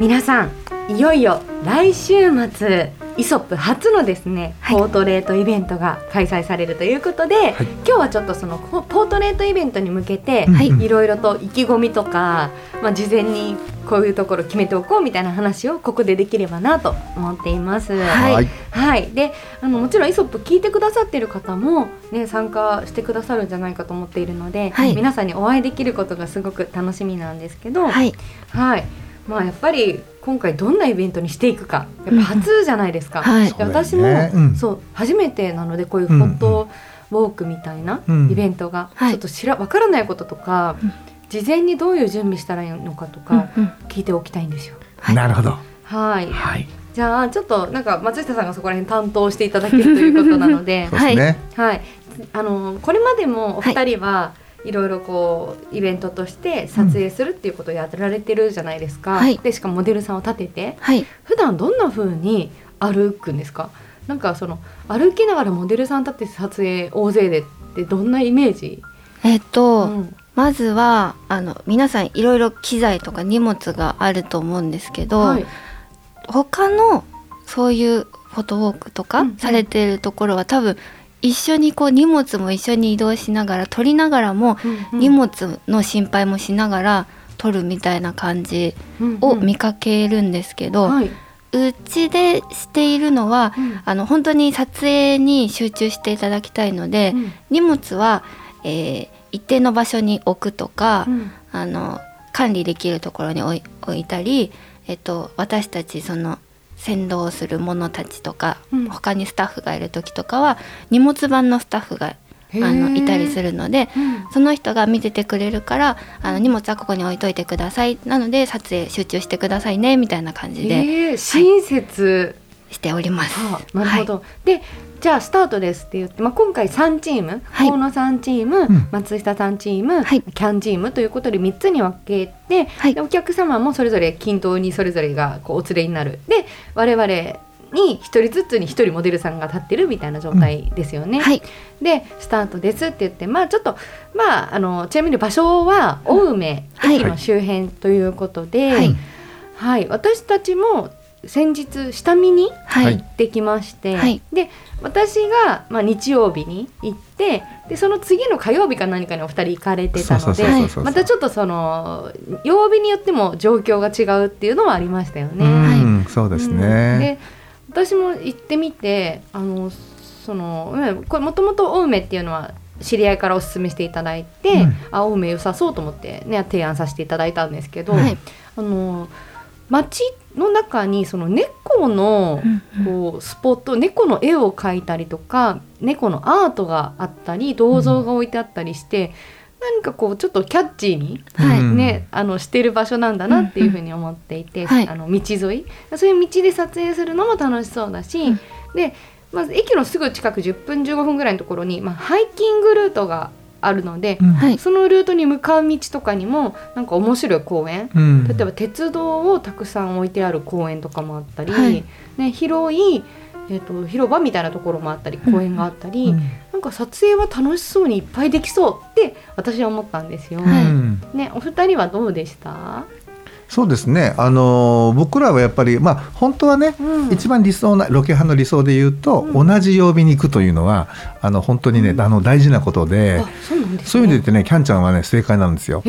皆さんいよいよ来週末イソップ初のですね、はい。ポートレートイベントが開催されるということで、はい。今日はちょっとそのポポートレートイベントに向けて、はいいろいろと意気込みとか、まあ、事前にこういうところ決めておこうみたいな話をここでできればなと思っています。はい。はい、であのもちろんイソップ聞いてくださっている方も、ね、参加してくださるんじゃないかと思っているので、はい。皆さんにお会いできることがすごく楽しみなんですけど、はい。はいまあ、やっぱり今回どんなイベントにしていくかやっぱ初じゃないですか。はい。で私もそうだよね。うん。そう初めてなのでこういうフォトウォークみたいなうんイベントが、はい。ちょっと知らわからないこととか、うん。事前にどういう準備したらいいのかとかうんうん聞いておきたいんですよ。はい。なるほど。はい、はい。じゃあちょっとなんか松下さんがそこら辺担当していただけるということなので。そうですね。はい、あのこれまでもお二人はいろいろこうイベントとして撮影するっていうことをやられてるじゃないですか。はいでしかもモデルさんを立ててはい普段どんな風に歩くんですか？なんかその歩きながらモデルさん立って撮影大勢でってどんなイメージ？えっと、うんまずはあの皆さんいろいろ機材とか荷物があると思うんですけど、はい他のそういうフォトウォークとかうんうんされてるところは多分一緒にこう荷物も一緒に移動しながら撮りながらもうんうん。荷物の心配もしながら撮るみたいな感じを見かけるんですけど、はい。うちでしているのはうん。あの本当に撮影に集中していただきたいので、うん。荷物は、えー一定の場所に置くとか、うん。あの管理できるところに置い置いたり、えっと、私たちその先導する者たちとか、うん。他にスタッフがいる時とかは荷物番のスタッフがあのいたりするのでうん。その人が見ててくれるからあの荷物はここに置いといてください。なので撮影集中してくださいねみたいな感じで。えー。親切、しております。はあ、なるほど、でじゃあスタートですって言って、まあ、今回3チームはい。河野さんチーム、ん。松下さんチーム、はい。キャンチームということで3つに分けて、はい。でお客様もそれぞれ均等にそれぞれがこうお連れになる。で我々に1人ずつに1人モデルさんが立ってるみたいな状態ですよね。はい。でスタートですって言ってまあちょっとまああのちなみに場所は青梅はい。駅の周辺ということで、はい。はい、私たちも先日下見にはい、はい行ってきまして、はい。で私が、まあ、日曜日に行ってでその次の火曜日か何かにお二人行かれてたのでまたちょっとその曜日によっても状況が違うっていうのはありましたよね。うんそうですうん。ねで私も行ってみてあのそのうんこれもともと青梅っていうのは知り合いからお勧めしていただいて、うん。あ青梅良さそうと思って、ね、提案させていただいたんですけど、はい。あの街の中にその猫のうんうん。こうスポット猫の絵を描いたりとか猫のアートがあったり銅像が置いてあったりして、何かこうちょっとキャッチーにはい。うんね、あのしてる場所なんだなっていうふうに思っていて、はい。あの道沿い。そういう道で撮影するのも楽しそうだし、うん。でまず駅のすぐ近く10分15分ぐらいのところに、まあ、ハイキングルートがあるので、うん。はい。そのルートに向かう道とかにもなんか面白い公園うん。例えば鉄道をたくさん置いてある公園とかもあったり、はい。ね、広い、えー、と広場みたいなところもあったり公園があったり、うん。なんか撮影は楽しそうにいっぱいできそうって私は思ったんですよ。ね、お二人はどうでした？そうですねあの僕らはやっぱりまあ本当はねうん一番理想なロケハンの理想で言うと、うん同じ曜日に行くというのはあの本当にね、うんあの大事なことであ、そうね。いう意味で言ってねキャンちゃんはね正解なんですよ。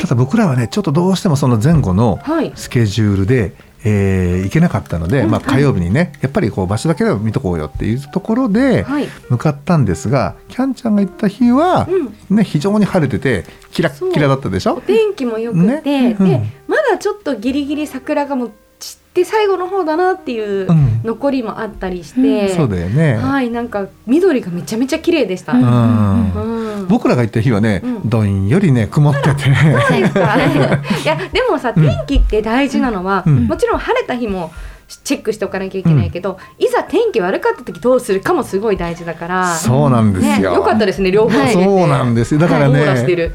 た。だ僕らはねちょっとどうしてもその前後のはい。スケジュールで、えー行けなかったので、まあ、火曜日にねやっぱりこう場所だけでも見とこうよっていうところではい。向かったんですが、キャンちゃんが行った日は、ね、非常に晴れててキラッキラだったでしょ？お天気も良くて、ね。うん。でまだちょっとギリギリ桜がもう散って最後の方だなっていううん。残りもあったりして、そうだよね、はいなんか緑がめちゃめちゃ綺麗でした。ううん。うん僕らが行った日はね、うん。どんよりね曇ってて。そうですか。いやでもさ天気って大事なのは、うん。もちろん晴れた日もチェックしておかなきゃいけないけど、いざ天気悪かった時どうするかもすごい大事だから。そうなんですね、よ。よかったですね両方そうなんです。よだからね、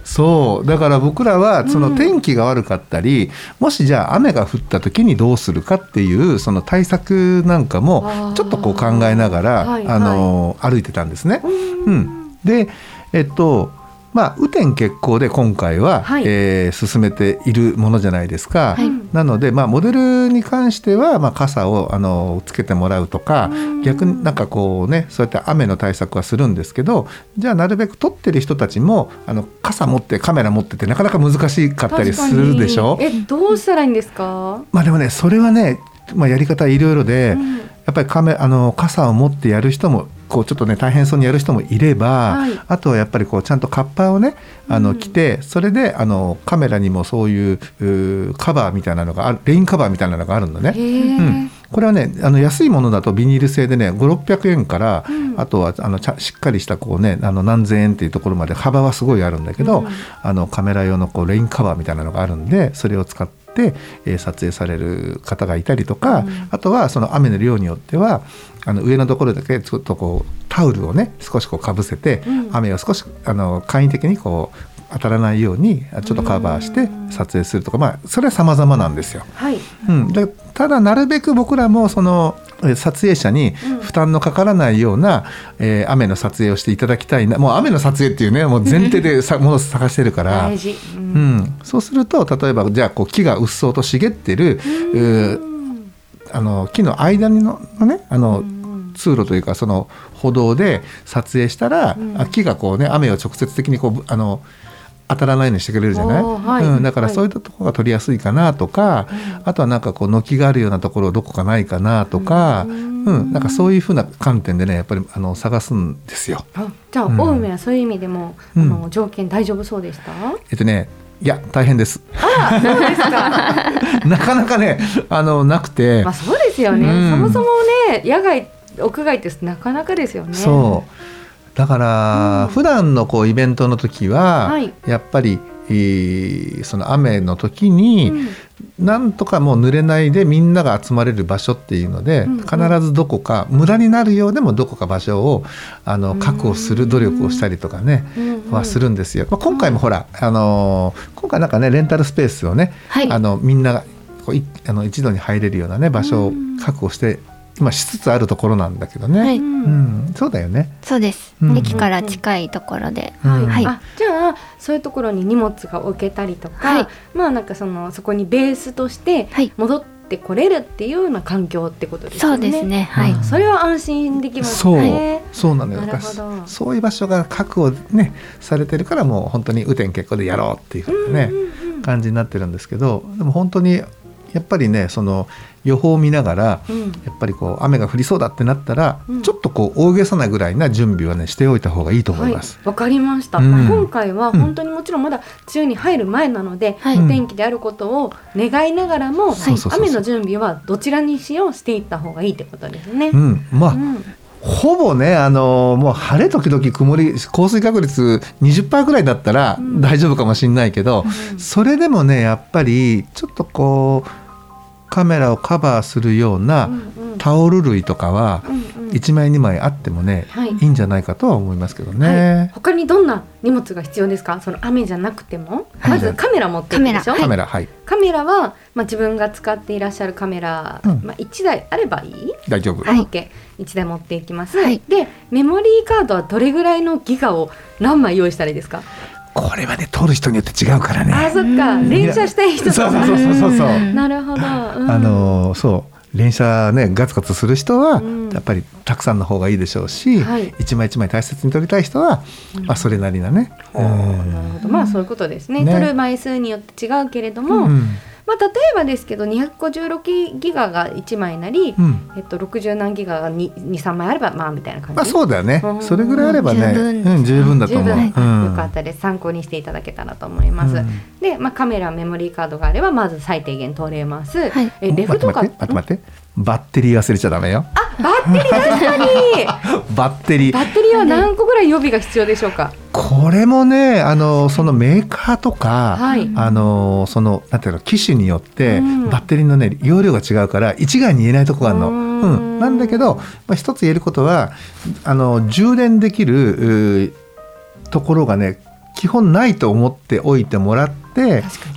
そう。だから僕らはその天気が悪かったり、もしじゃあ雨が降った時にどうするかっていうその対策なんかあもー。ちょっとこう考えながらはいあの歩いてたんですね。うん。うん、でえっとまあ雨天決行で今回は、はい。えー進めているものじゃないですか。はい。なので、まあ、モデルに関しては、まあ、傘をあのつけてもらうとかうん。逆になんかこうねそうやって雨の対策はするんですけどじゃあなるべく撮ってる人たちもあの傘持ってカメラ持っててなかなか難しかったりするでしょ？えどうしたらいいんですか、まあでもねそれはね、まあ、やり方いろいろで、うんやっぱりカメあの傘を持ってやる人もこうちょっとね大変そうにやる人もいれば、はい。あとはやっぱりこうちゃんとカッパをねあのうん着て、それであのカメラにもそういうカバーみたいなのがあるレインカバーみたいなのがあるんだね。うん、これはねあの安いものだとビニール製でね5600円から、うん。あとはあのちゃしっかりしたこうねあの何千円っていうところまで幅はすごいあるんだけど、うん。あのカメラ用のこうレインカバーみたいなのがあるんでそれを使って、えー撮影される方がいたりとか、うん。あとはその雨の量によってはあの上のところだけちょっとこうタオルをね少しこうかぶせて、うん。雨を少しあの簡易的にこう当たらないようにあちょっとカバーしてうん。撮影するとか、まあそれは様々なんですよ。はい。うん、でただなるべく僕らもそのえー撮影者にうん。負担のかからないような、えー雨の撮影をしていただきたいなもう雨の撮影っていうねもう前提で さものを探してるから。大、事、ううん。ん、そうすると例えばじゃあこう木がうっそうと茂ってる、うーあの木の間ののねあの、うん。通路というかその歩道で撮影したら、うん。あ木がこうね雨を直接的にこうあの当たらないようにしてくれるじゃない、はい。うん、だからはい。そういったところが撮りやすいかなとか、あとはなんかこう軒があるようなところどこかないかなとか、ううんんなんかそういうふうな観点でねやっぱりあの探すんですよ。あじゃあ、うん。青梅はそういう意味でも、うん。あの条件大丈夫そうでした、えっとねいや大変です。あそうですか。なかなかねあのなくて、まあそうですよね、うん。そもそもね野外屋外ってなかなかですよね。そうだから、うん。普段のこうイベントの時は、はい。やっぱり、えーその雨の時に、うん。なんとかもう濡れないでみんなが集まれる場所っていうので、必ずどこか無駄になるようでもどこか場所をあのうん。確保する努力をしたりとかね、はするんですよ。まあ、今回もほら、あのー今回なんかねレンタルスペースをね、はい。あのみんながこういあの一度に入れるようなね場所を確保して今しつつあるところなんだけどね。はい。うん、そうだよね。そうです、うん。駅から近いところで、うん。はい。あじゃあそういうところに荷物が置けたりとか、はい。まあなんかそのそこにベースとしてはい。戻ってこれるっていうような環境ってことですよね。そうですね。はい、うん。それは安心できますそう、ね。そうなのよ。なそういう場所が確保ねされてるからもう本当に雨天決行でやろうっていうふうなね、うんうんうん。感じになってるんですけど、でも本当にやっぱりねその予報を見ながら。うん。やっぱりこう雨が降りそうだってなったら、うん。ちょっとこう大げさなぐらいな準備はねしておいた方がいいと思います。はい、わかりました、うん。今回は本当にもちろんまだ梅雨に入る前なので、はいお天気であることを願いながらも、そうそうそうそう。雨の準備はどちらにしようしていった方がいいってことですね。うん、まあ、うんほぼね、あのもう晴れ時々曇り降水確率20%ぐらいだったらうん大丈夫かもしれないけど、うん。それでもねやっぱりちょっとこうカメラをカバーするようなタオル類とかはうんうん。1枚2枚あってもね、はい。いいんじゃないかとは思いますけどはい。ね。、他にどんな荷物が必要ですか？その雨じゃなくても、はい。まずカメラ持っていくでしょ？カカメラはい。カメラは、まあ、自分が使っていらっしゃるカメラ、うん。まあ、1台あればいい？大丈夫。はい。OK1 台持っていきます、はい。でメモリーカードはどれぐらいのギガを何枚用意したらいいですか？これはね撮る人によって違うからあね。そっか。うん。連写したい人そうそうそうそうそう。う。ん。なるほど、うん。あのそう。連写ねガツガツする人はうん。やっぱりたくさんの方がいいでしょうし、はい。一枚一枚大切に撮りたい人は、うん。まあそれなりなね。ほうなるほど。まあそういうことですね。ね。撮る枚数によって違うけれども、うんまあ、例えばですけど256ギガが1枚なり、うん。えっと、60何ギガが23枚あればまあみたいな感じ、まあそうだよね。うん。それぐらいあればね十分うん十分だと思う、よかったです。参考にしていただけたらと思います、うん。で、まあ、カメラメモリーカードがあればまず最低限取れます、はい。えレフとか待って待って待って。バッテリー忘れちゃダメよ。あバッテリー確かに。バッテリー。バッテリーは何個ぐらい予備が必要でしょうか？これもねあのそのメーカーとか、はい。あのそのなんていうの機種によって、うん。バッテリーのね容量が違うから一概に言えないとこがあるの。ううん。ん。なんだけど、まあ、一つ言えることはあの充電できるところがね基本ないと思っておいてもらって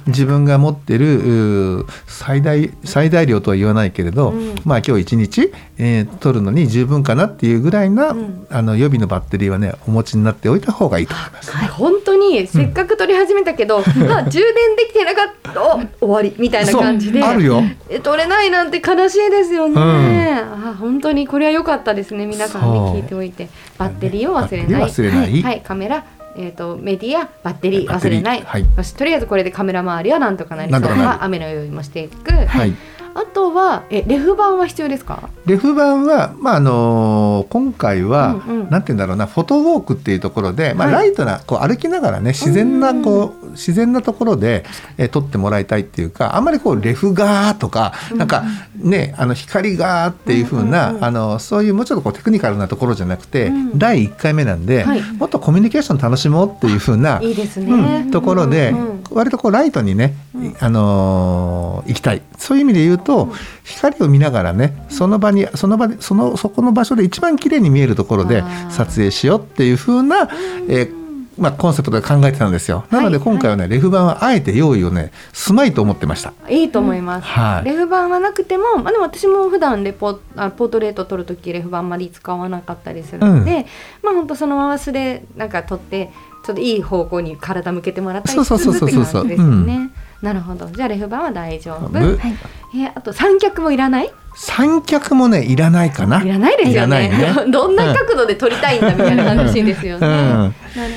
自分が持ってる最大最大量とは言わないけれど、うん。まあ今日一日、えー取るのに十分かなっていうぐらいな、うん。あの予備のバッテリーはねお持ちになっておいた方がいいと思います。本当にせっかく撮り始めたけど、あ充電できてなかったお終わりみたいな感じであるよ。え撮れないなんて悲しいですよね、うん。あ本当にこれは良かったですね皆さんに聞いておいて。バッテリーを忘れない。バッテリー忘れない。はい、カメラえー、とメディアバッテリー忘れない、はい。よしとりあえずこれでカメラ周りはなんとかなりそう。な雨の用意もしていく、はい。あとはえレフ板は必要ですか？レフ板は、まああの今回は、うんうん。なんて言うんだろうなフォトウォークっていうところで、まあ、はい。ライトなこう歩きながらね自然なこう自然なところで、えー撮ってもらいたいっていうかあんまりこうレフガーとか、なんかねあの光がーっていう風な、あのそういうもうちょっとこうテクニカルなところじゃなくて、うん。第1回目なんで、はい。もっとコミュニケーション楽しもうっていう風ないいですね、うん、ところで、割とこうライトにね、うん。あのー行きたい。そういう意味で言うと、うん。光を見ながらねその場にその場でそのそこの場所で一番綺麗に見えるところで撮影しようっていう風な、えーまあ、コンセプトで考えてたんですよ。なのではい。今回はね、レフ板はあえて用意をねすまいと思ってました。いいと思います、はい。レフ板はなくても、まあ、でも私も普段レポあポートレート撮るときレフ板あんまり使わなかったりするので、まあ本当そのまま素でなんか撮ってちょっといい方向に体向けてもらったりしつつそうそうそうそう。そうって感じですよね。なるほど。じゃあレフ板は大丈夫、ぶはい。えーあと三脚もいらない？三脚もねいらないかな。いらないですよね。いらないね。どんな角度で撮りたいんだみたいな話ですよね、うん。なる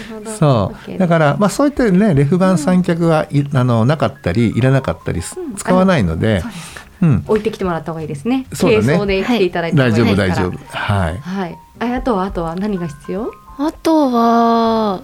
ほど。そう。だから、まあ、そういったねレフ板三脚はい、あのなかったりいらなかったりす、うん。使わないのでそうん、置いてきてもらった方がいいですね。そうだね。軽装で来ていただいてもい大丈夫いですから。大丈夫はい。はい。ああとはあとは何が必要？あとはあ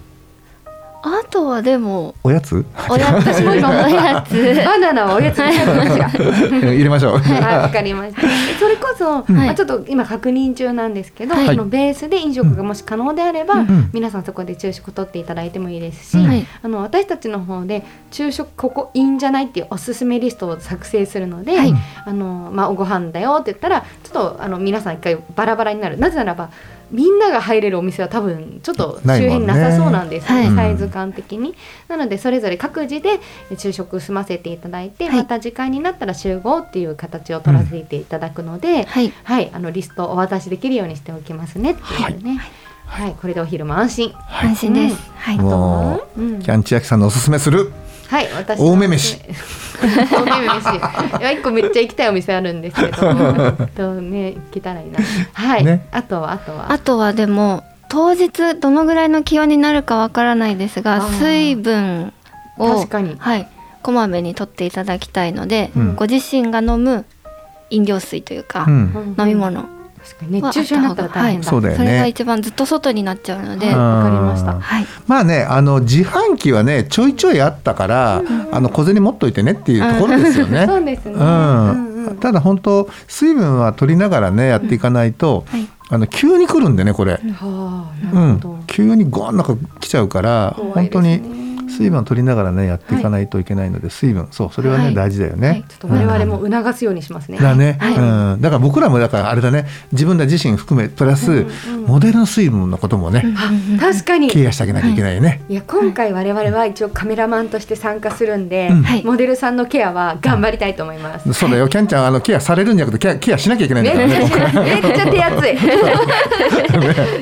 とはでもおやつ？おやつ。私も今おやつ。バナナはおやつ 入れましょう。はい、わかりました。それこそ、うん。まあ、ちょっと今確認中なんですけど、はい。そのベースで飲食がもし可能であれば、ん皆さんそこで昼食取っていただいてもいいですし、うんはい。あの私たちの方で昼食ここいいんじゃないっていうおすすめリストを作成するので、はい。あのまあ、おご飯だよって言ったらちょっとあの皆さん一回バラバラになる。なぜならばみんなが入れるお店は多分ちょっと周辺なさそうなんですねはいサイズ感的に。なのでそれぞれ各自で昼食済ませていただいて、はい。また時間になったら集合っていう形を取らせていただくので、はい。はい、あのリストをお渡しできるようにしておきますね。っていうね。はい、これでお昼も安心。はい。安心です、はいもう、うん。キャンチ焼きさんのおすすめする。はい、私青梅飯。青梅飯。いや、一個めっちゃ行きたいお店あるんですけど。とね、行けたらいいな。はい。ねあとは、あとは。あとはでも当日どのぐらいの気温になるかわからないですが水分を確かにはい、こまめに取っていただきたいので、うんご自身が飲む飲料水というか、うん。飲み物確かに熱中症になったら大変だ。そうだよね。それが一番ずっと外になっちゃうので、はいわかりました。はい、まあね、あの自販機はね、ちょいちょいあったから、あの小銭持っといてねっていうところですよね。そうですね。うん。うんただ本当水分は取りながらねやっていかないと、はい。あの急に来るんでねこれ、はあ、うなるほど。ん。、急にゴーンなんか来ちゃうから、怖いです本当にね水分を取りながらねやっていかないといけないので、水分。そうそれはね、はい。大事だよね。はい、ちょっと我々も促すようにしますね。だね、はい。うん、だから僕らもだからあれだね。自分ら自身含めプラス、うんうんモデルの水分のこともね、あ確かに。ケアしてあげなきゃいけないよね。い。や今回我々は一応カメラマンとして参加するんで、うん。はい。モデルさんのケアは頑張りたいと思います。そうだよ、キャンちゃんあのケアされるんじゃなくてケアケアしなきゃいけないんめだっからね。ちゃめっちゃ手厚い。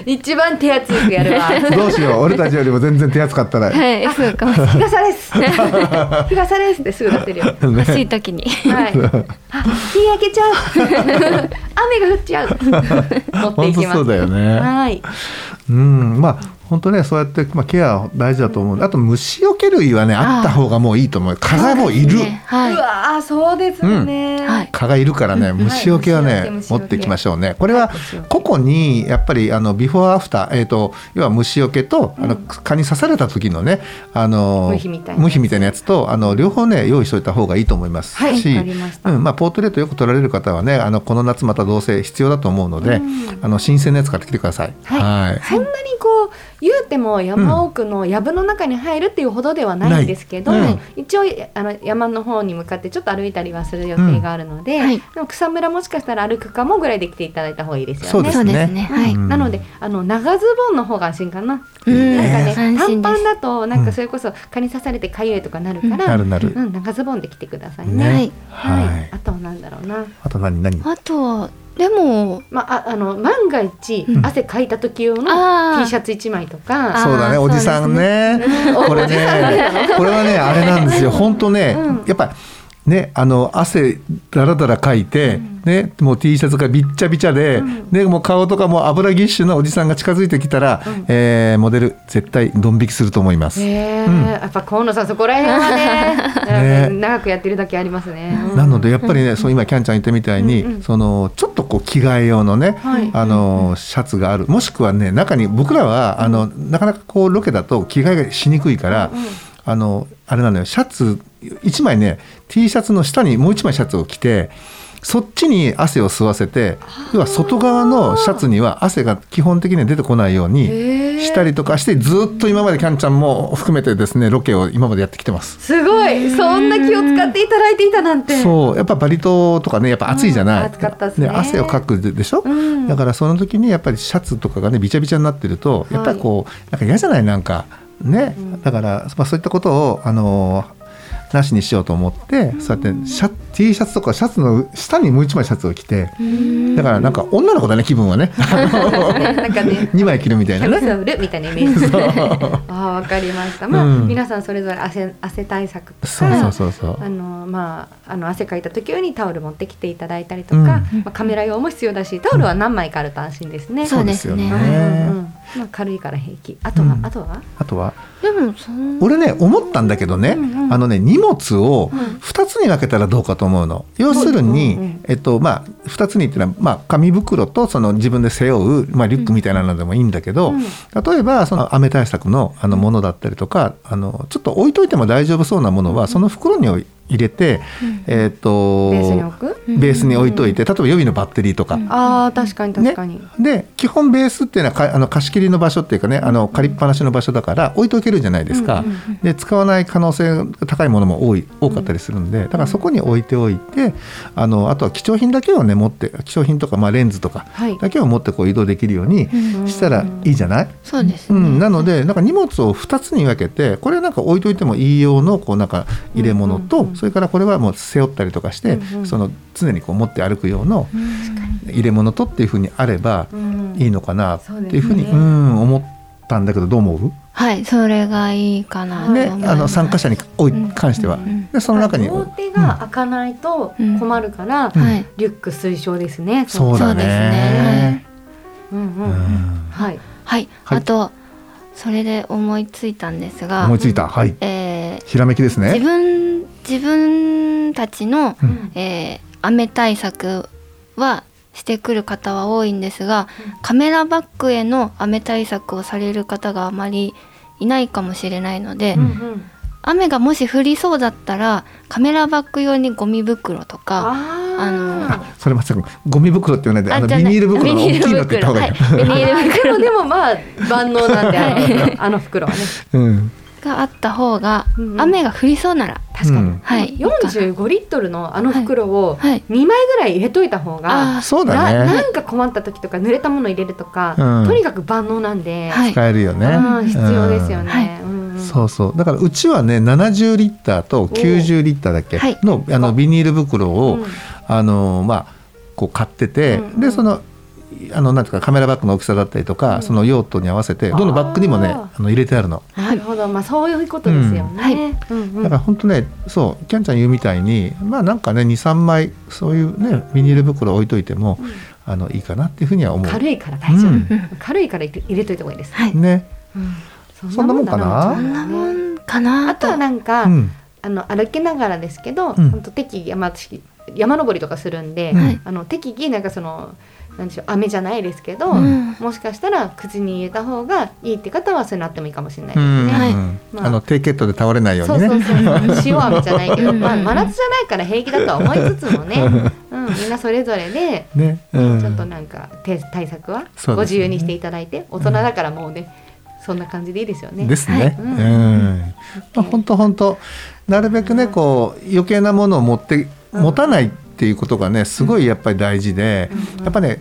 一番手厚くやるわ。どうしよう。俺たちよりも全然手厚かったら。はい、かも 日傘です。日傘ですってすぐ出せるよ。ね欲しい時にはい。あ、日焼けちゃう。雨が降っちゃう。持っていきます。本当そうだよねはい。うん、まあ本当ねそうやって、まあ、ケア大事だと思うあと虫除け類はねあった方がもういいと思う。蚊がもういる、ね。はい。うわーそうですよね、はい。蚊がいるからね虫除けはね、はい持ってきましょうね。これは個々にやっぱりあのビフォーアフター、えー、と要は虫除けと、あの蚊に刺された時のねあの無比みたいな無比みたいなやつとあの両方ね用意しといた方がいいと思います。はいし、わかりました。うん。まあ、ポートレートよく撮られる方はねあのこの夏またどうせ必要だと思うので、あの新鮮なやつ買ってきてください。はい。そんなにこう言うても山奥の藪の中に入るっていうほどではないんですけど、うん。一応あの山の方に向かってちょっと歩いたりはする予定があるので、うん。はい。でも草むらもしかしたら歩くかもぐらいで来ていただいた方がいいですよね。そうですね。はい、うん。なのであの長ズボンの方が安心かな。う。んなんかね安心です。短パンだとなんかそれこそ蚊に刺されてかゆいとかなるから、なるなる。うん、長ズボンで来てくださいね。ね。はい、はい。あとはなんだろうな。あと何何？あとはでもまあ、ああの万が一、うん。汗かいた時用の T シャツ1枚とか。あそうだねーおじさんね。うんこれねこれはねあれなんですよ。本当ね、うん。やっぱねあの汗だらだらかいて、ねもう T シャツがびっちゃびちゃで、うん。でもう顔とかも油ぎっしゅなおじさんが近づいてきたら、うん。えーモデル絶対ドン引きすると思います。へえ、うん。やっぱ河野さんそこら辺はね ね。長くやってるだけありますね。うんなのでやっぱりね、そう今キャンちゃん言ったみたいに、うんうん。そのちょっとこう着替え用のね、はい。あのシャツがある。もしくはね中に僕らはあのなかなかこうロケだと着替えがしにくいから、うんうんあのあれなのよ。シャツ1枚ね T シャツの下にもう1枚シャツを着てそっちに汗を吸わせて要は外側のシャツには汗が基本的には出てこないようにしたりとかしてずっと今までキャンちゃんも含めてですねロケを今までやってきてます。すごい。そんな気を使っていただいていたなんて。そう。やっぱバリ島とかねやっぱ暑いじゃない、うん暑かったっすね。汗をかくででしょ、うん。だからその時にやっぱりシャツとかがねびちゃびちゃになってるとやっぱりこう、なんか嫌じゃない？なんかね、うん。だから、まあ、そういったことをあのーなしにしようと思って、そうやってシャ T シャツとかシャツの下にもう一枚シャツを着てだからなんか女の子だね気分はね。なんかね。2枚着るみたいなね。キャミソールみたいなイメージ。ああわかりました。まあ、うん。皆さんそれぞれ汗汗対策とか。そうそうそうそう。あのまああの汗かいた時用にタオル持ってきていただいたりとか、うん。まあ、カメラ用も必要だしタオルは何枚かあると安心ですね。そうですね。そうですようんね。うんうん。まあ、軽いから平気。あとは、うん。あとは？あとは？でもそん俺ね思ったんだけどね、うんうん。あのね荷物をうん。2つに分けたらどうかと思うの。要するに、えっとまあ、2つにっていうのは、まあ、紙袋とその自分で背負う、まあ、リュックみたいなのでもいいんだけど、うん。例えばその雨対策のあのものだったりとかあのちょっと置いといても大丈夫そうなものはその袋に入れて、えっとベースに置く、ベースに置いといて例えば予備のバッテリーとか。ああ確かに確かに、で基本ベースっていうのはかあの貸し切りの場所っていうかねあの借りっぱなしの場所だから置いとけるじゃないですか、で使わない可能性が高いものも多い多かったりするんでだからそこに置いておいてあのあとは貴重品だけをね持って貴重品とか、まあ、レンズとかはい。だけを持ってこう移動できるようにしたらいいじゃない、そうですね、うん、なのでなんか荷物を2つに分けてこれなんか置いといてもいい用のこうなんか入れ物と、それからこれはもう背負ったりとかして、うんうん。その常にこう持って歩く用の入れ物とっていうふうにあればうん。いいのかなっていうふうにそうですね。うん思ったんだけどどう思う？はいそれがいいかなとね思います。あの参加者にお関しては、うんでその中に、両手が開かないと困るから、リュック推奨ですね。そうだね。ね。うんうんううん。んはい。はい、はい。あとそれで思いついたんですが思いついた。はい。えーひらめきです自ね分自分たちの、うん。えー雨対策はしてくる方は多いんですが、カメラバッグへの雨対策をされる方があまりいないかもしれないので、うん。うん。雨がもし降りそうだったらカメラバッグ用にゴミ袋とかああのあそれまさかゴミ袋って言わないであのビニール袋の大きいのって言った方がいい、ビニール袋。はいビニール あ。で袋。もでもまあ万能なんであのあの袋はね。うん。があった方が、雨が降りそうなら確かに。うん。はい。45リットルのあの袋をはい。2枚ぐらい入れといた方が、あそうなだね。なんか困った時とか濡れたもの入れるとか、うん。とにかく万能なんで、はい使えるよね、うん必要ですようん。ね。はい。うんうん。そうそう。だからうちはね70リッターと90リッターだっけはい。のあのビニール袋を、うん。あのまあこう買ってて、うんうん。でそのあのなんていうかカメラバッグの大きさだったりとか、うん。その用途に合わせてどのバッグにもねああの入れてあるの。なるほど、まあそういうことですよね。だから本当ねそうキャンちゃん言うみたいにまあなんかね23枚そういうねビニール袋置いといても、あのいいかなっていうふうには思う。軽いから大丈夫、うん。軽いから入れといた方がいいです、はい。ね、うん。そんなもんかな？そんなもんかな？あとはなんか、うん、あの歩きながらですけど、うん。本当適宜、ま山登りとかするんで、はい。あの適宜なんかそのなんでしょう飴じゃないですけど、うん。もしかしたら口に入れた方がいいって方はそういうのあってもいいかもしれないでうん。すね。はい。まあ。あの低血糖で倒れないようそうにね。そうそう塩飴じゃないけど、う。んまあ、真夏じゃないから平気だとは思いつつもね、うん、みんなそれぞれでね、うん。ちょっとなんか手対策は？ご自由にしていただいて、大人だからもうねそんな感じでいいですよね。ですね。うん。うん。まあ本当本当なるべくねこう余計なものを持って持たないっていうことがねすごいやっぱり大事で、うんやっぱね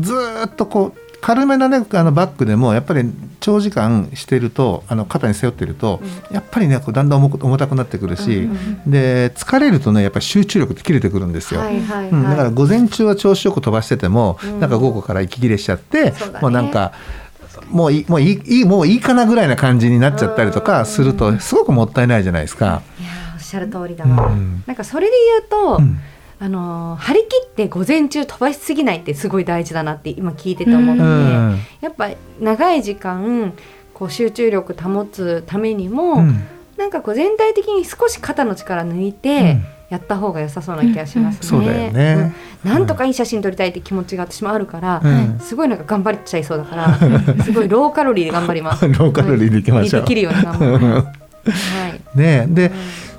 ずーっとこう軽めなねあのバッグでもやっぱり長時間してるとあの肩に背負ってると、やっぱりねこうだんだん重く重たくなってくるし、うんで疲れるとねやっぱり集中力って切れてくるんですよ。だから午前中は調子よく飛ばしてても、うん。なんか午後から息切れしちゃって、もうなんかもういいもういいもういいかなぐらいな感じになっちゃったりとうん。かするとすごくもったいないじゃないですか。いやーおっしゃる通りだわ。うん。なんかそれで言うと、うんあのー張り切って午前中飛ばしすぎないってすごい大事だなって今聞いてて思って、うん。やっぱ長い時間こう集中力保つためにも、うん。なんかこう全体的に少し肩の力抜いてやった方が良さそうな気がしますね。そうだよね。うん。なんとかいい写真撮りたいって気持ちが私もあるから、うん。すごいなんか頑張っちゃいそうだから、すごいローカロリーで頑張ります。ローカロリーでいきましょう。できるように頑張。はい。ねで、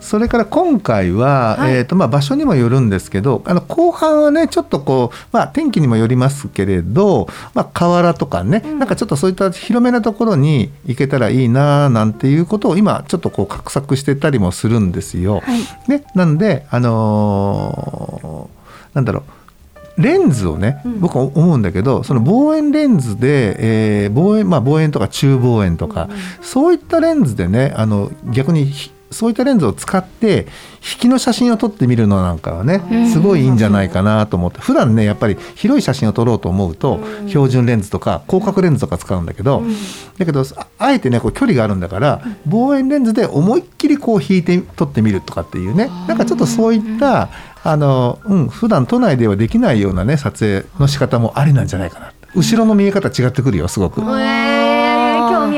それから今回は、はい。えーとまあ、場所にもよるんですけどあの後半はねちょっとこう、まあ、天気にもよりますけれど、まあ、河原とかね、うん。なんかちょっとそういった広めなところに行けたらいいななんていうことを今ちょっとこう画策してたりもするんですよ。はい。ね、なんで、あのーなんだろうレンズをね、うん。僕は思うんだけどその望遠レンズで、えー望遠まあ、望遠とか中望遠とか、うんうん。そういったレンズでねあの逆にひそういったレンズを使って引きの写真を撮ってみるのなんかはねうん。すごいいいんじゃないかなと思って。普段ねやっぱり広い写真を撮ろうと思うとうん。標準レンズとか広角レンズとか使うんだけど、うん。だけどああえてねこう距離があるんだから望遠レンズで思いっきりこう引いて撮ってみるとかっていうねなんかちょっとそういったあの、うん、普段都内ではできないようなね撮影の仕方もありなんじゃないかな。後ろの見え方違ってくるよすごく。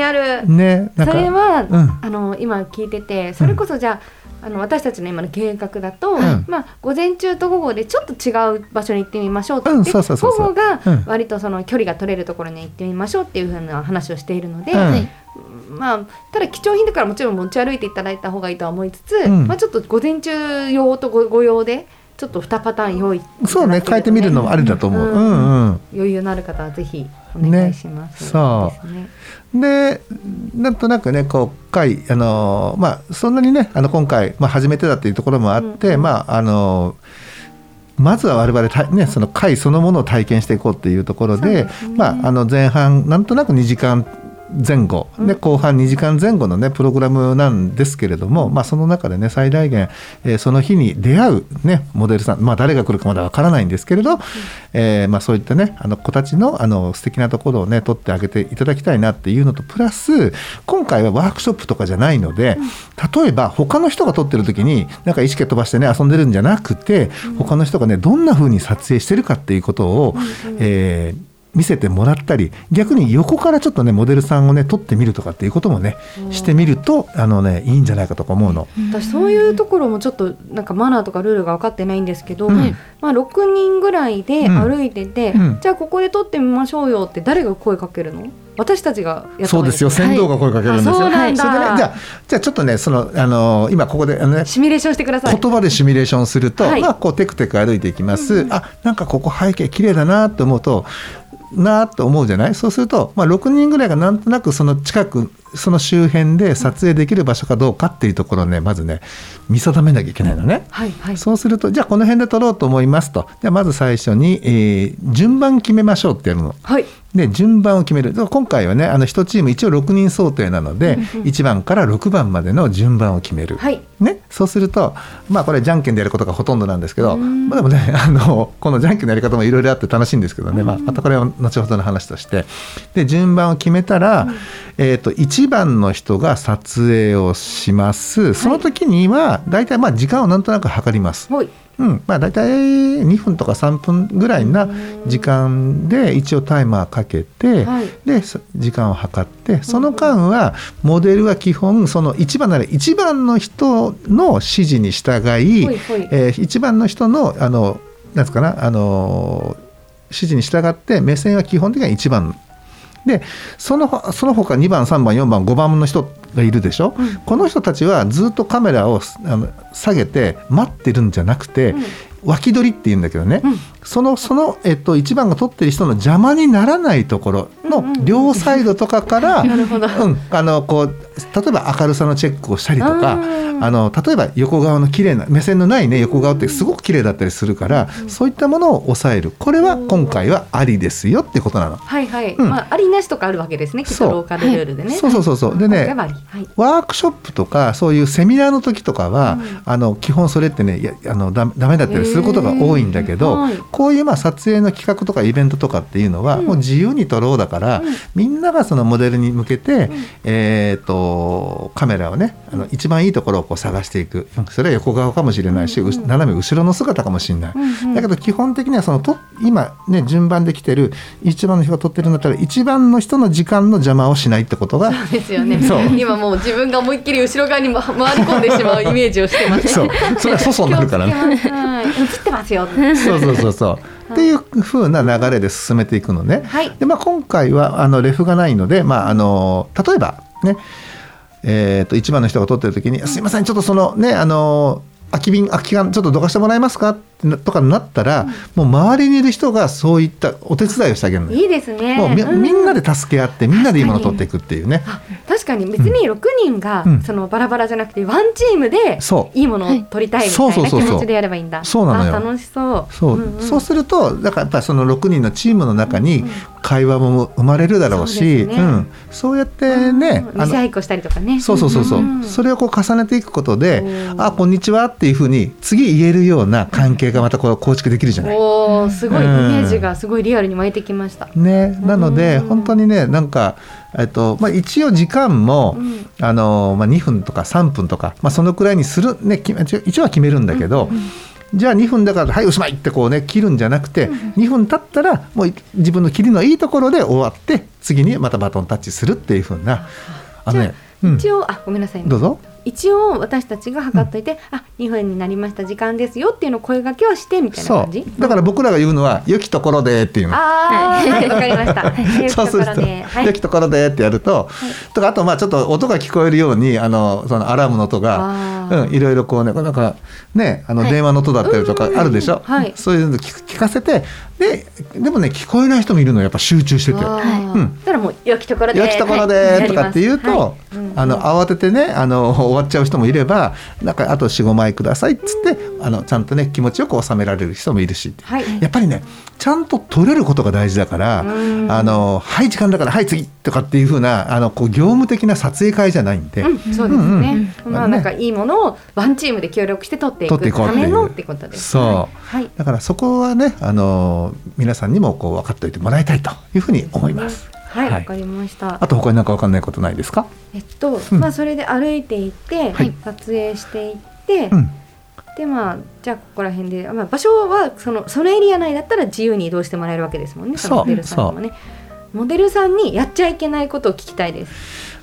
えー、興味ある。ねそれは、うん。あの今聞いててそれこそじゃあ,、あの私たちの今の計画だと、ん。まあ、午前中と午後でちょっと違う場所に行ってみましょうって、午後がうん。割とその距離が取れるところに行ってみましょうっていうふうな話をしているので、まあ、ただ貴重品だからもちろん持ち歩いていただいた方がいいとは思いつつ、うん。まあ、ちょっと午前中用とごご用でちょっと2パターン用意。そうね変えてみるのもありだと思う。ううん。んうん。余裕のある方はぜひお願いします。ね。そう。ですね。でなんとなくねこう回あのーまあそんなにねあの今回、まあ、初めてだっていうところもあって、うんうん。まああのーまずは我々たねその回そのものを体験していこうっていうところでね。まああの前半なんとなく2時間前後、で後半2時間前後のねプログラムなんですけれども、まあ、その中でね最大限、えーその日に出会う、ね、モデルさん、まあ、誰が来るかまだわからないんですけれど、えーまあ、そういったねあの子たちのあの素敵なところをね撮ってあげていただきたいなっていうのとプラス今回はワークショップとかじゃないので、例えば他の人が撮ってる時になんか意識飛ばしてね遊んでるんじゃなくて、他の人がねどんな風に撮影してるかっていうことを、えー見せてもらったり逆に横からちょっとねモデルさんをね撮ってみるとかっていうこともねしてみるとあのねいいんじゃないかとか思うの。私そういうところもちょっとなんかマナーとかルールが分かってないんですけど、うん。まあ、6人ぐらいで歩いてて、うん。うんじゃあここで撮ってみましょうよって誰が声かけるの？私たちがやったそうですよ。はい。船頭が声かけるんですよ。あそうなんだ。それでねじゃあじゃあちょっとねそのあの今ここであのねシミュレーションしてください。言葉でシミュレーションすると、はい。まあこうテクテク歩いていきます、あなんかここ背景綺麗だなと思うとなと思うじゃない？そうすると、まあ、6人ぐらいがなんとなくその近くその周辺で撮影できる場所かどうかっていうところをねまずね見定めなきゃいけないのね。はいはい。そうするとじゃあこの辺で撮ろうと思いますと。じゃあまず最初に、えー順番決めましょうってやるの。はい。で順番を決める。今回はねあの1チーム一応6人想定なので、1番から6番までの順番を決める、はい。ね、そうするとまあこれじゃんけんでやることがほとんどなんですけど、うん。まあ、でもね あのこのじゃんけんのやり方もいろいろあって楽しいんですけどね、まあ、またこれは後ほどの話として。で順番を決めたら、えー、と1番の人が撮影をします。その時には大体まあ時間をなんとなく測ります。はい。うん。まあ、大体2分とか3分ぐらいな時間で一応タイマーかけて、はい。でそ時間を計ってその間はモデルは基本その1番なら1番の人の指示に従い、ほいほい。えー、1番の人のあのなんつうかなあの指示に従って目線は基本的には1番でそのほその他2番3番4番5番の人がいるでしょ、うん。この人たちはずっとカメラをあの下げて待ってるんじゃなくて、うん。脇取りって言うんだけどね、うん。そのその、えっと、1番が撮ってる人の邪魔にならないところのうんうんうん両サイドとかから、あのこう例えば明るさのチェックをしたりとかあの例えば横顔の綺麗な目線のないね横顔ってすごく綺麗だったりするから、そういったものを抑える。これは今回はありですよってことなの。はいはい、うん。まあありなしとかあるわけですねきっそう。とローカルルールでね。そうそうそうそう。でねはい。ワークショップとかそういうセミナーの時とかは、うん。あの基本それってねいやあのだダメだったりすることが多いんだけど、はい。こういうまあ撮影の企画とかイベントとかっていうのは、うん。もう自由に撮ろうだから、うん。みんながそのモデルに向けて、ん。えー、とカメラをねあの一番いいところをこう探していく。それは横顔かもしれないし、斜め後ろの姿かもしれない。だけど基本的にはそのと今ね順番で来てる一番の人が撮ってるんだったら一番の人の時間の邪魔をしないってことがそうですよね。今もう自分が思いっきり後ろ側にま回り込んでしまうイメージをしてます。ねそう。それは粗相になるからね。映ってます。よそうそうそうそう。っていう風な流れで進めていくのね。はいでまあ今回はあのレフがないので、まああの例えばね、えっ、と一番の人が撮ってる時に、すいませんちょっとそのねあの空き瓶空き缶ちょっとどかしてもらえますか？とかになったら、もう周りにいる人がそういったお手伝いをしてあげるのよ。いいですね。もうみ,、うん。みんなで助け合ってみんなでいいものを取っていくっていうね。あ確かに別に6人が、うん。そのバラバラじゃなくてワンチームでそう。いいものを取りたいみたいな気持ちでやればいいんだ。そうなのよ。あ楽しそう。そう,、んん。そうするとだからやっぱりその6人のチームの中に会話も生まれるだろうし、そうん、そうやってね、うん。見せ合いっこしたりとかね。そうそうそうそう、ん。それをこう重ねていくことで「おー。あこんにちは」っていうふうに次言えるような関係がまたこう構築できるじゃない。おーすごいイうん。メージがすごいリアルに湧いてきました、ね、なのでうん本当にねなんか、えっとまあ、一応時間も、うん。あのまあ、2分とか3分とか、まあ、そのくらいにする、ね、決め一応は決めるんだけど、じゃあ2分だからはいおしまいってこうね切るんじゃなくて、2分経ったらもう自分の切りのいいところで終わって次にまたバトンタッチするっていうふうなあのね、うん、一応あごめんなさいね。どうぞ。一応私たちが測っといて、あ2分になりました時間ですよっていうのを声掛けをしてみたいなそ感じ？う。だから僕らが言うのは「良きところで」っていうの。あーはいわかりました。は いそうするところで。は「い。良きところで」ってやると、とかあとまあちょっと音が聞こえるようにあのそのアラームの音が、うん、いろいろこうねなんかねあのはい。電話の音だったりとかあるでしょ、うんはい。そういうの聞聞かせてででもね聞こえない人もいるのよやっぱ集中してて。あー。うん。だからもう良きところで良きところはでいとかって言うと、はい。うん。あの慌ててねあの終わっちゃう人もいればなんかあと45枚くださいっつってあのちゃんとね気持ちよく収められる人もいるし、はい。やっぱりねちゃんと取れることが大事だから、うん。あのはい時間だからはい次とかっていう風なあのこう業務的な撮影会じゃないんで、うん、そうですね。うんまあなんかいいものをワンチームで協力して取っていくためのってこと。です。そう。はい。だからそこはねあの皆さんにもこう分かっておいてもらいたいというふうに思います。はい、わ、はいかりましたあ。と他になんか分かんないことないですか？えっと、うんまあそれで歩いていって、はい撮影していって、うんでまあじゃあここら辺で、まあ場所はそのそのエリア内だったら自由に移動してもらえるわけですもんね。そのそうモデルさんにもね。モデルさんにやっちゃいけないことを聞きたいです。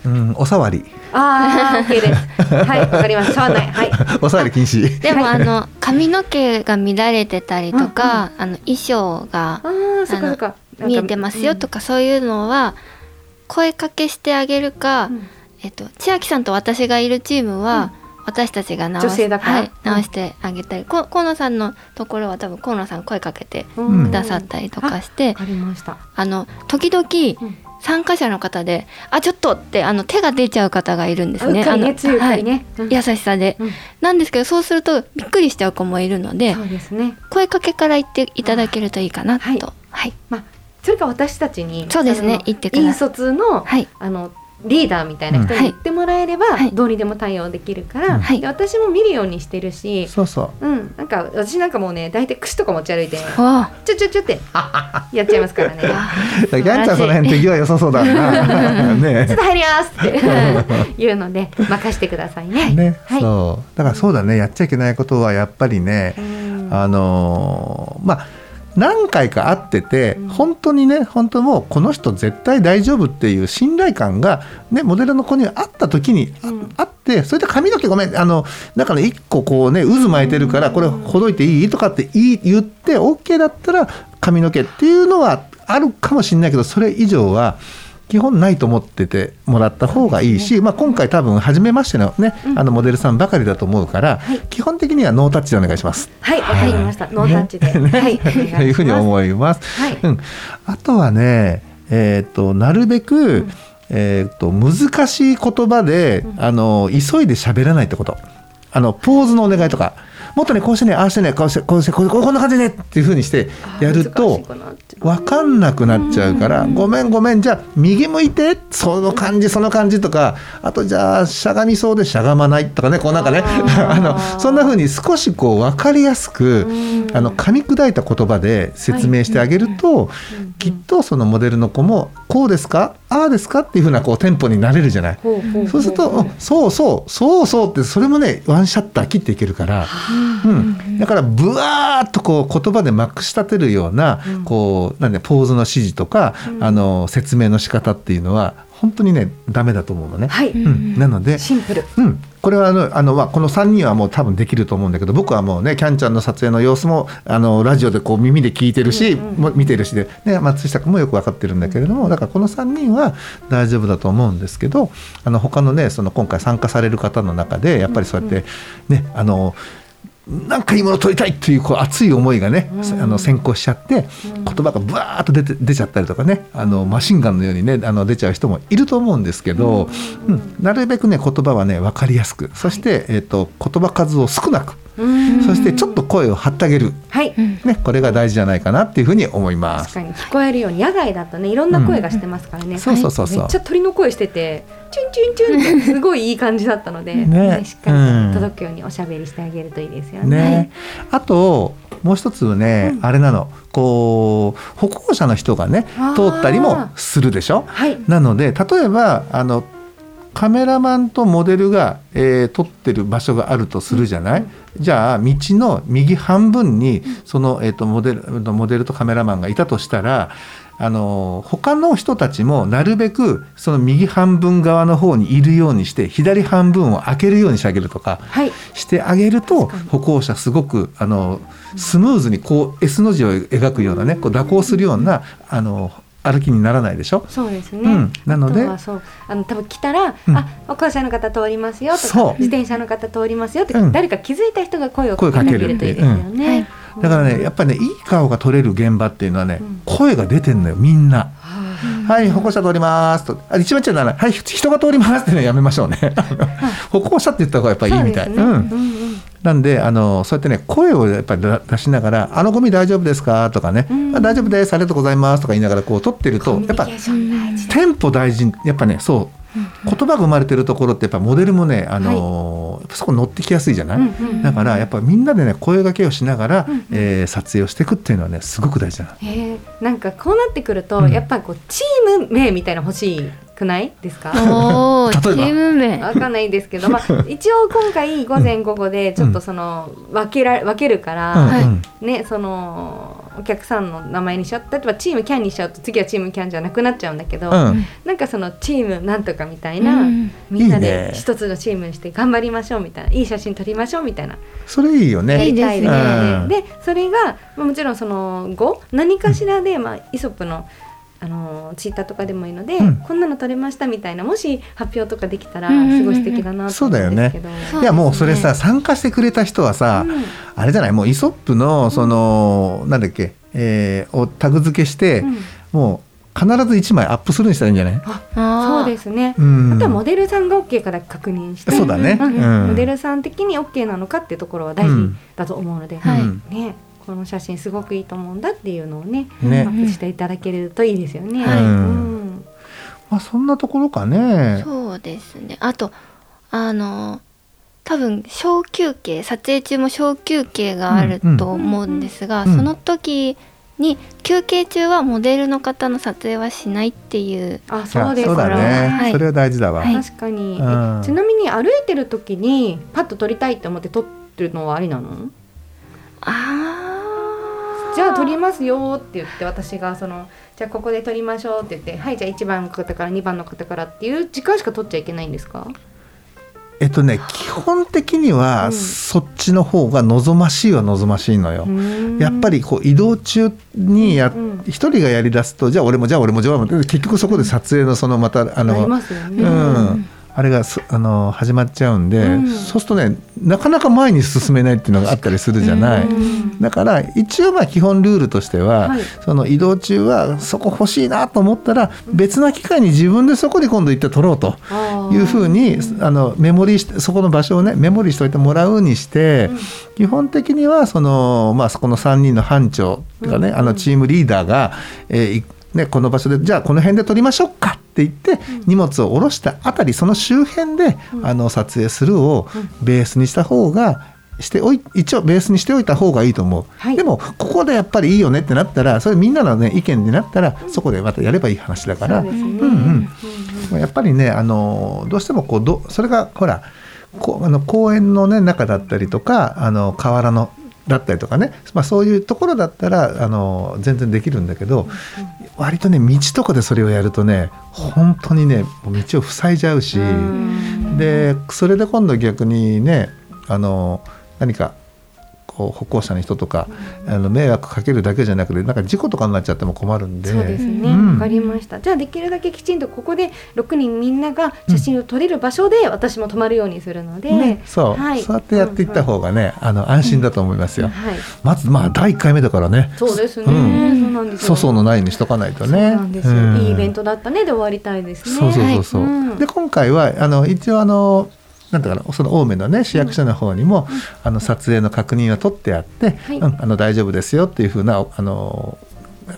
うんおさわりああ、OK です。はい、わかりました。触らない。はい。おさわり禁止。でもあの髪の毛が乱れてたりとか、あの衣装がああ、そっかそっか。見えてますよとかそういうのは声かけしてあげるか、うん。えっと千秋さんと私がいるチームは、私たちが直しはいうん。直してあげたり、こ河野さんのところは多分河野さん声かけてうん。くださったりとかして、わかりました。あの時々うん。参加者の方で「あちょっと」ってあの手が出ちゃう方がいるんですね。あのはい。優しさで、うん。なんですけどそうするとびっくりしちゃう子もいるのでそうですね。声かけから言っていただけるといいかなと。はい。はい、まあそれか私たちにそうですね言ってください引率の、はい。あのリーダーみたいな人に言ってもらえれば、はい。どうにでも対応できるから、はい。で私も見るようにしてるし、そうそう。うん、なんか私なんかもうね大体串とか持ち歩いてわ。ちょちょちょってやっちゃいますからね。あギャンちゃんその辺手際良さそうだな。ね。ちょっと入りますって。言うので任してくださいね。ね、はい。そう。だからそうだね。やっちゃいけないことはやっぱりね、あのーまあ何回か会ってて、うん。本当にね本当もうこの人絶対大丈夫っていう信頼感が、ね、モデルの子に会った時にあ,、ってそれで髪の毛ごめんあのだから一個こうね渦巻いてるからこれほどいていいとかって言って OK だったら髪の毛っていうのはあるかもしれないけどそれ以上は基本ないと思っててもらった方がいいし、まあ、今回多分初めましてのね、あのモデルさんばかりだと思うから、はい基本的にはノータッチでお願いします。はい、わかりました。ノータッチで。はい、というふうに思います。はいうん、あとはね、えっ、となるべく、えっ、と難しい言葉で、あの急いで喋らないってこと。あのポーズのお願いとか。もっとねこうしてねああしてねこうしてこうしてこうこんな感じでねっていうふうにしてやると分かんなくなっちゃうから、ごめんごめんじゃあ右向いてその感じその感じとかあとじゃあしゃがみそうでしゃがまないとかねこうなんかね あのそんなふうに少しこう分かりやすくうん。あの噛み砕いた言葉で説明してあげると、きっとそのモデルの子もこうですか？ああですか？っていうふうなこうテンポになれるじゃない？そうすると、うんそうそうそうそうってそれもねワンシャッター切っていけるから、うん、だからブワーッとこう言葉でまくし立てるような、うんこうなんでポーズの指示とか、うん。あの説明の仕方っていうのは本当にねダメだと思うのね。はい、うん、なので、シンプル。うん、これはあのあの、まあ、この3人はもう多分できると思うんだけど僕はもうねキャンちゃんの撮影の様子もあのラジオでこう耳で聞いてるし、うんうん見てるしで、ね、松下君もよく分かってるんだけれどもだからこの3人は大丈夫だと思うんですけどあの他のねその今回参加される方の中でやっぱりそうやってね、あのなんかいいものを取りたいっていうこう熱い思いがね、うん。あの先行しちゃって、うん。言葉がブワーッと出て出ちゃったりとかねあのマシンガンのようにねあの出ちゃう人もいると思うんですけど、うん。うん。なるべくね言葉はね分かりやすく。そして、えー、と言葉数を少なく、うんそしてちょっと声を張ってあげる、はい。ね、これが大事じゃないかなっていうふうに思います。確かに。聞こえるように野外だとねいろんな声がしてますからね、そうそうそうそう。めっちゃ鳥の声しててチュンチュンチュンってすごいいい感じだったので、ね。しっかりと届くようにおしゃべりしてあげるといいですよね。ね、あともう一つね、あれなの。こう歩行者の人がね通ったりもするでしょ？はい。なので例えばあのカメラマンとモデルが、えー撮ってる場所があるとするじゃない、じゃあ道の右半分にその、えー、とモデルモデルとカメラマンがいたとしたらあの他の人たちもなるべくその右半分側の方にいるようにして左半分を開けるようにしてあげるとかはい。してあげると歩行者すごくあのスムーズにこう S の字を描くようなねこう蛇行するようなあの歩きにならないでしょ？そうですね。うん。なので？そう。あの多分来たら、うん。あ歩行者の方通りますよとそう。か自転車の方通りますよって、うん。誰か気づいた人が声をかけるかけるといいですよね。だからねやっぱりねいい顔が撮れる現場っていうのはね、うん。声が出てんのよみんな。ははい歩行者通りますと。あ一番ちゃだなはい人が通りますってねやめましょうね。歩行者って言った方がやっぱりいいみたい、そうね。うんなんであのそうやってね声をやっぱり出出しながら「あのゴミ大丈夫ですか?」とかね、うんあ大丈夫です。ありがとうございます」とか言いながらこう撮ってるとやっぱテンポ大事やっぱねそう言葉が生まれてるところってやっぱモデルもね、あのーやっぱそこ乗ってきやすいじゃない、うんうんだからやっぱみんなでね声掛けをしながら、うんうん。えー撮影をしていくっていうのはねすごく大事な。の。へえなんかこうなってくると、うん。やっぱこうチーム名みたいなの欲しくないですか？おー 例えば？チーム名。わかんないですけど、まあ、一応今回午前午後でちょっとその分けら分けるから、はいうん。ねそのお客さんの名前にしちゃう。例えばチームキャンにしちゃうと次はチームキャンじゃなくなっちゃうんだけど、うん。うんなんかそのチームなんとかみたいな、うんみんないで一つのチームにして頑張りましょうみたいないい写真撮りましょうみたいな。それいいよやね。りたいですいいですねね。でそれがまあもちろんその後何かしらで、まあ、イソップのあのツイッターとかでもいいので、うん。こんなの撮れましたみたいなもし発表とかできたらうんうんうんうん。すごい素敵だなと思うんですけど。そういやもうそれさ参加してくれた人はさ、うん。あれじゃない？もうイソップのその、なんだっけ、えーをタグ付けして、うん。もう必ず1枚アップするにしたらいいんじゃない？あそうですね。うん。あとはモデルさんが OK から確認して、そうだね、うん。うん。モデルさん的に OK なのかっていうところは大事だと思うので、はい。うんね、この写真すごくいいと思うんだっていうのをねね。アップしていただけるといいですよね。はい。うん。まあ、そんなところかね。そうですね。あとあの多分小休憩撮影中も小休憩があると思うんですが、うんうん。その時に休憩中はモデルの方の撮影はしないっていう。あそうですあそうだね、はい。それは大事だわ、はい。確かに、うん。えちなみに歩いてる時にパッと撮りたいって思って撮ってるのはありなの？あじゃあ撮りますよって言って私がそのじゃあここで撮りましょうって言ってはいじゃあ1番の方から2番の方からっていう時間しか撮っちゃいけないんですか？えっとね基本的にはうん。そっちの方が望ましいは望ましいのよ。やっぱりりこう移動中にやうん一人がやりだすとじゃあ俺もじゃあ俺もじゃあ俺も。結局そこで撮影のそのまたあありのますよね、うん、あれがそあの始まっちゃうんで、うん。そうするとねなかなか前に進めないっていうのがあったりするじゃない。うん。だから一応まあ基本ルールとしては、はい。その移動中はそこ欲しいなと思ったら別な機会に自分でそこに今度行って撮ろうというふうにあのメモリーしてそこの場所をねメモリーしておいてもらうにして、基本的にはその、まあ、そこの3人の班長とかね、うん。あのチームリーダーが、えーいね、この場所でじゃあこの辺で撮りましょうかって言って、荷物を下ろしたあたりその周辺で、あの撮影するをベースにした方がしておい一応ベースにしておいた方がいいと思う、はい。でもここでやっぱりいいよねってなったらそれみんなの、ね、意見になったらそこでまたやればいい話だから、そうんうやっぱりねあのどうしてもこうどそれがほらこうあの公園の、ね、中だったりとかあの河原のだったりとかね、まあ、そういうところだったらあの全然できるんだけど、割とね道とかでそれをやるとね本当にね道を塞いじゃうし、うん。でそれで今度逆にねあの何か歩行者の人とか、あの迷惑かけるだけじゃなくてなんか事故とかになっちゃっても困るんで。そうですね、うん。わかりました。じゃあできるだけきちんとここで6人みんなが写真を撮れる場所で私も泊まるようにするので、ね、そう、はい。そうやってやっていった方がね、あの安心だと思いますよ。はい。まずまあ第1回目だからね。そうですね、うん。そうなんですよ。粗相のないにしとかないとそうね。なんですいいイベントだったねで終わりたいですね。そうそうそうそう。で今回はあの一応あのなんだかなその青梅のね市役所の方にも、あの撮影の確認は取ってあって、はい。うんあの大丈夫ですよっていうふうなあの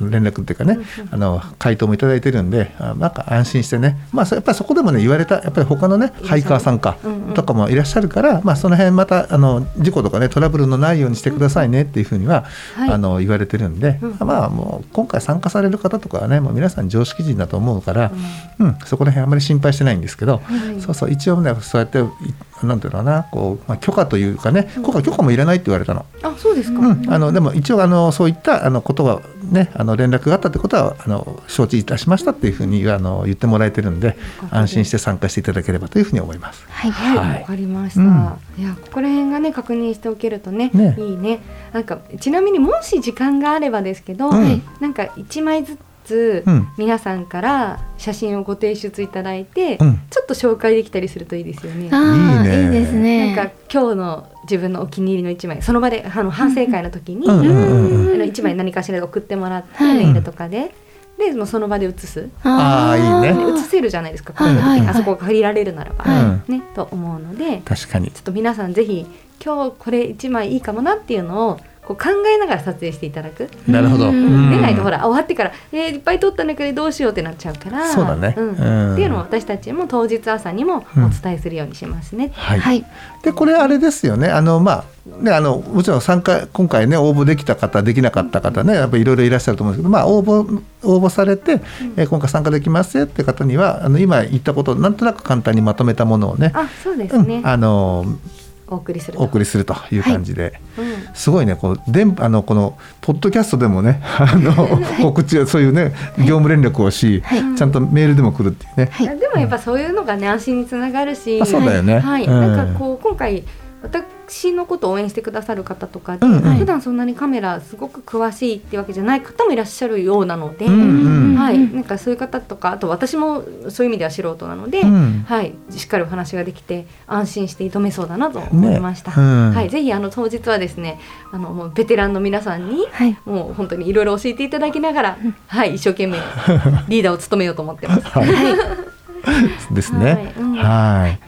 連絡っていうかね、あの回答もいただいてるんで、あなんか安心してね、まあそやっぱりそこでもね言われたやっぱり他のねハイカーさんかとかもいらっしゃるから、まあその辺またあの事故とかねトラブルのないようにしてくださいねっていうふうには、はい。あの言われてるんで、うんまあもう今回参加される方とかはねもう皆さん常識人だと思うから、うん、そこら辺あんまり心配してないんですけど、はい。そうそう一応ねそうやっていなんていうのかなこう、まあ、許可というかね許可許可もいらないって言われたの。あそうですか、うん、あのでも一応あのそういったあのことがねあの連絡があったってことはあの承知いたしましたっていうふうにあの言ってもらえてるんで安心して参加していただければというふうに思います。はいはい、わ、はい。かりました。うん。いや、ここら辺がね、確認しておけるとね、ね。いいね。なんか、ちなみにもし時間があればですけど、うん。なんか一枚ずつ、うん。皆さんから写真をご提出いただいて、うん。ちょっと紹介できたりするといいですよね。いいね。いいですね。なんか今日の自分のお気に入りの一枚その場であの反省会の時に、あの一枚何かしらで送ってもらって、はいメールとかででもうその場で写す、あー。いいね。で写せるじゃないですかこうはいいう時に、あそこが借りられるならば、はい。ねと思うので確かに。ちょっと皆さんぜひ今日これ一枚いいかもなっていうのをこう考えながら撮影していただく。なるほど。うん。うん。でないとほら終わってから、えーいっぱい撮ったんだけどどうしようってなっちゃうからそうだね。ん。うん。っていうのを私たちも当日朝にもお伝えするようにしますね。はい。はい。でこれあれですよね。あのまあねあのもちろん参加今回ね応募できた方できなかった方ねやっぱりいろいろいらっしゃると思うんですけどまあ応募応募されて、えー今回参加できますよって方にはあの今言ったことをなんとなく簡単にまとめたものをねあそうですね、うん、あのお送りすると。お送りするという感じで、うん。すごいねこう電あのこのポッドキャストでもね あの告知そういうね業務連絡をし、はい。ちゃんとメールでも来るっていうね。でもやっぱそういうのがね安心につながるし、あそうだよね。はい、うん。なんかこう今回私のことを応援してくださる方とかで、うんうん。普段そんなにカメラすごく詳しいってわけじゃない方もいらっしゃるようなので、うんうん。はい、なんかそういう方とかあと私もそういう意味では素人なので、うん。はい、しっかりお話ができて安心して挑めそうだなと思いました。ね。うん。はい、ぜひあの当日はですねあのもうベテランの皆さんにはい。もう本当にいろいろ教えていただきながら、はい、一生懸命 リーダーを務めようと思ってます。ですね。はい。うん。はい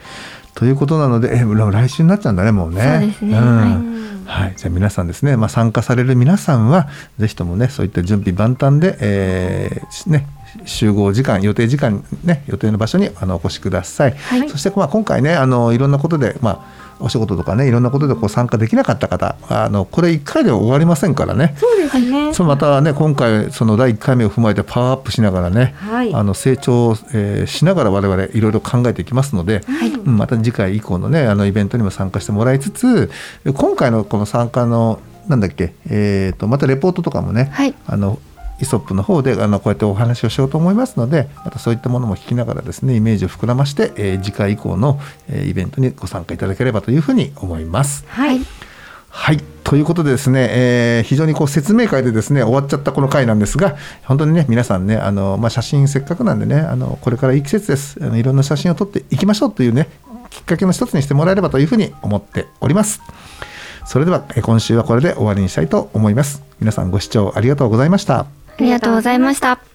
ということなので、え来週になっちゃうんだね、もうね。そうですね。ん。はい。はい、じゃあ皆さんですね、まあ、参加される皆さんはぜひともねそういった準備万端で、えーね、集合時間予定時間、ね、予定の場所にあのお越しください、はい。そして、まあ、今回ねあのいろんなことで、まあ、お仕事とかねいろんなことでこう参加できなかった方あのこれ1回では終わりませんからね。そうですね。そうまたね今回その第1回目を踏まえてパワーアップしながらね、はいあの成長、えーしながら我々いろいろ考えていきますので、うんまた次回以降のねあのイベントにも参加してもらいつつ今回のこの参加のなんだっけ、えー、とまたレポートとかもね、はいあのイソップの方であのこうやってお話をしようと思いますのでまたそういったものも聞きながらですねイメージを膨らまして、えー次回以降の、えーイベントにご参加いただければというふうに思います。はい、はい。ということでですね、えー非常にこう説明会でですね終わっちゃったこの回なんですが本当にね皆さんねあの、まあ、写真せっかくなんでねあのこれからいい季節です。あのいろんな写真を撮っていきましょうというねきっかけの一つにしてもらえればというふうに思っております。それではえー今週はこれで終わりにしたいと思います。皆さんご視聴ありがとうございました。あありがとうございました。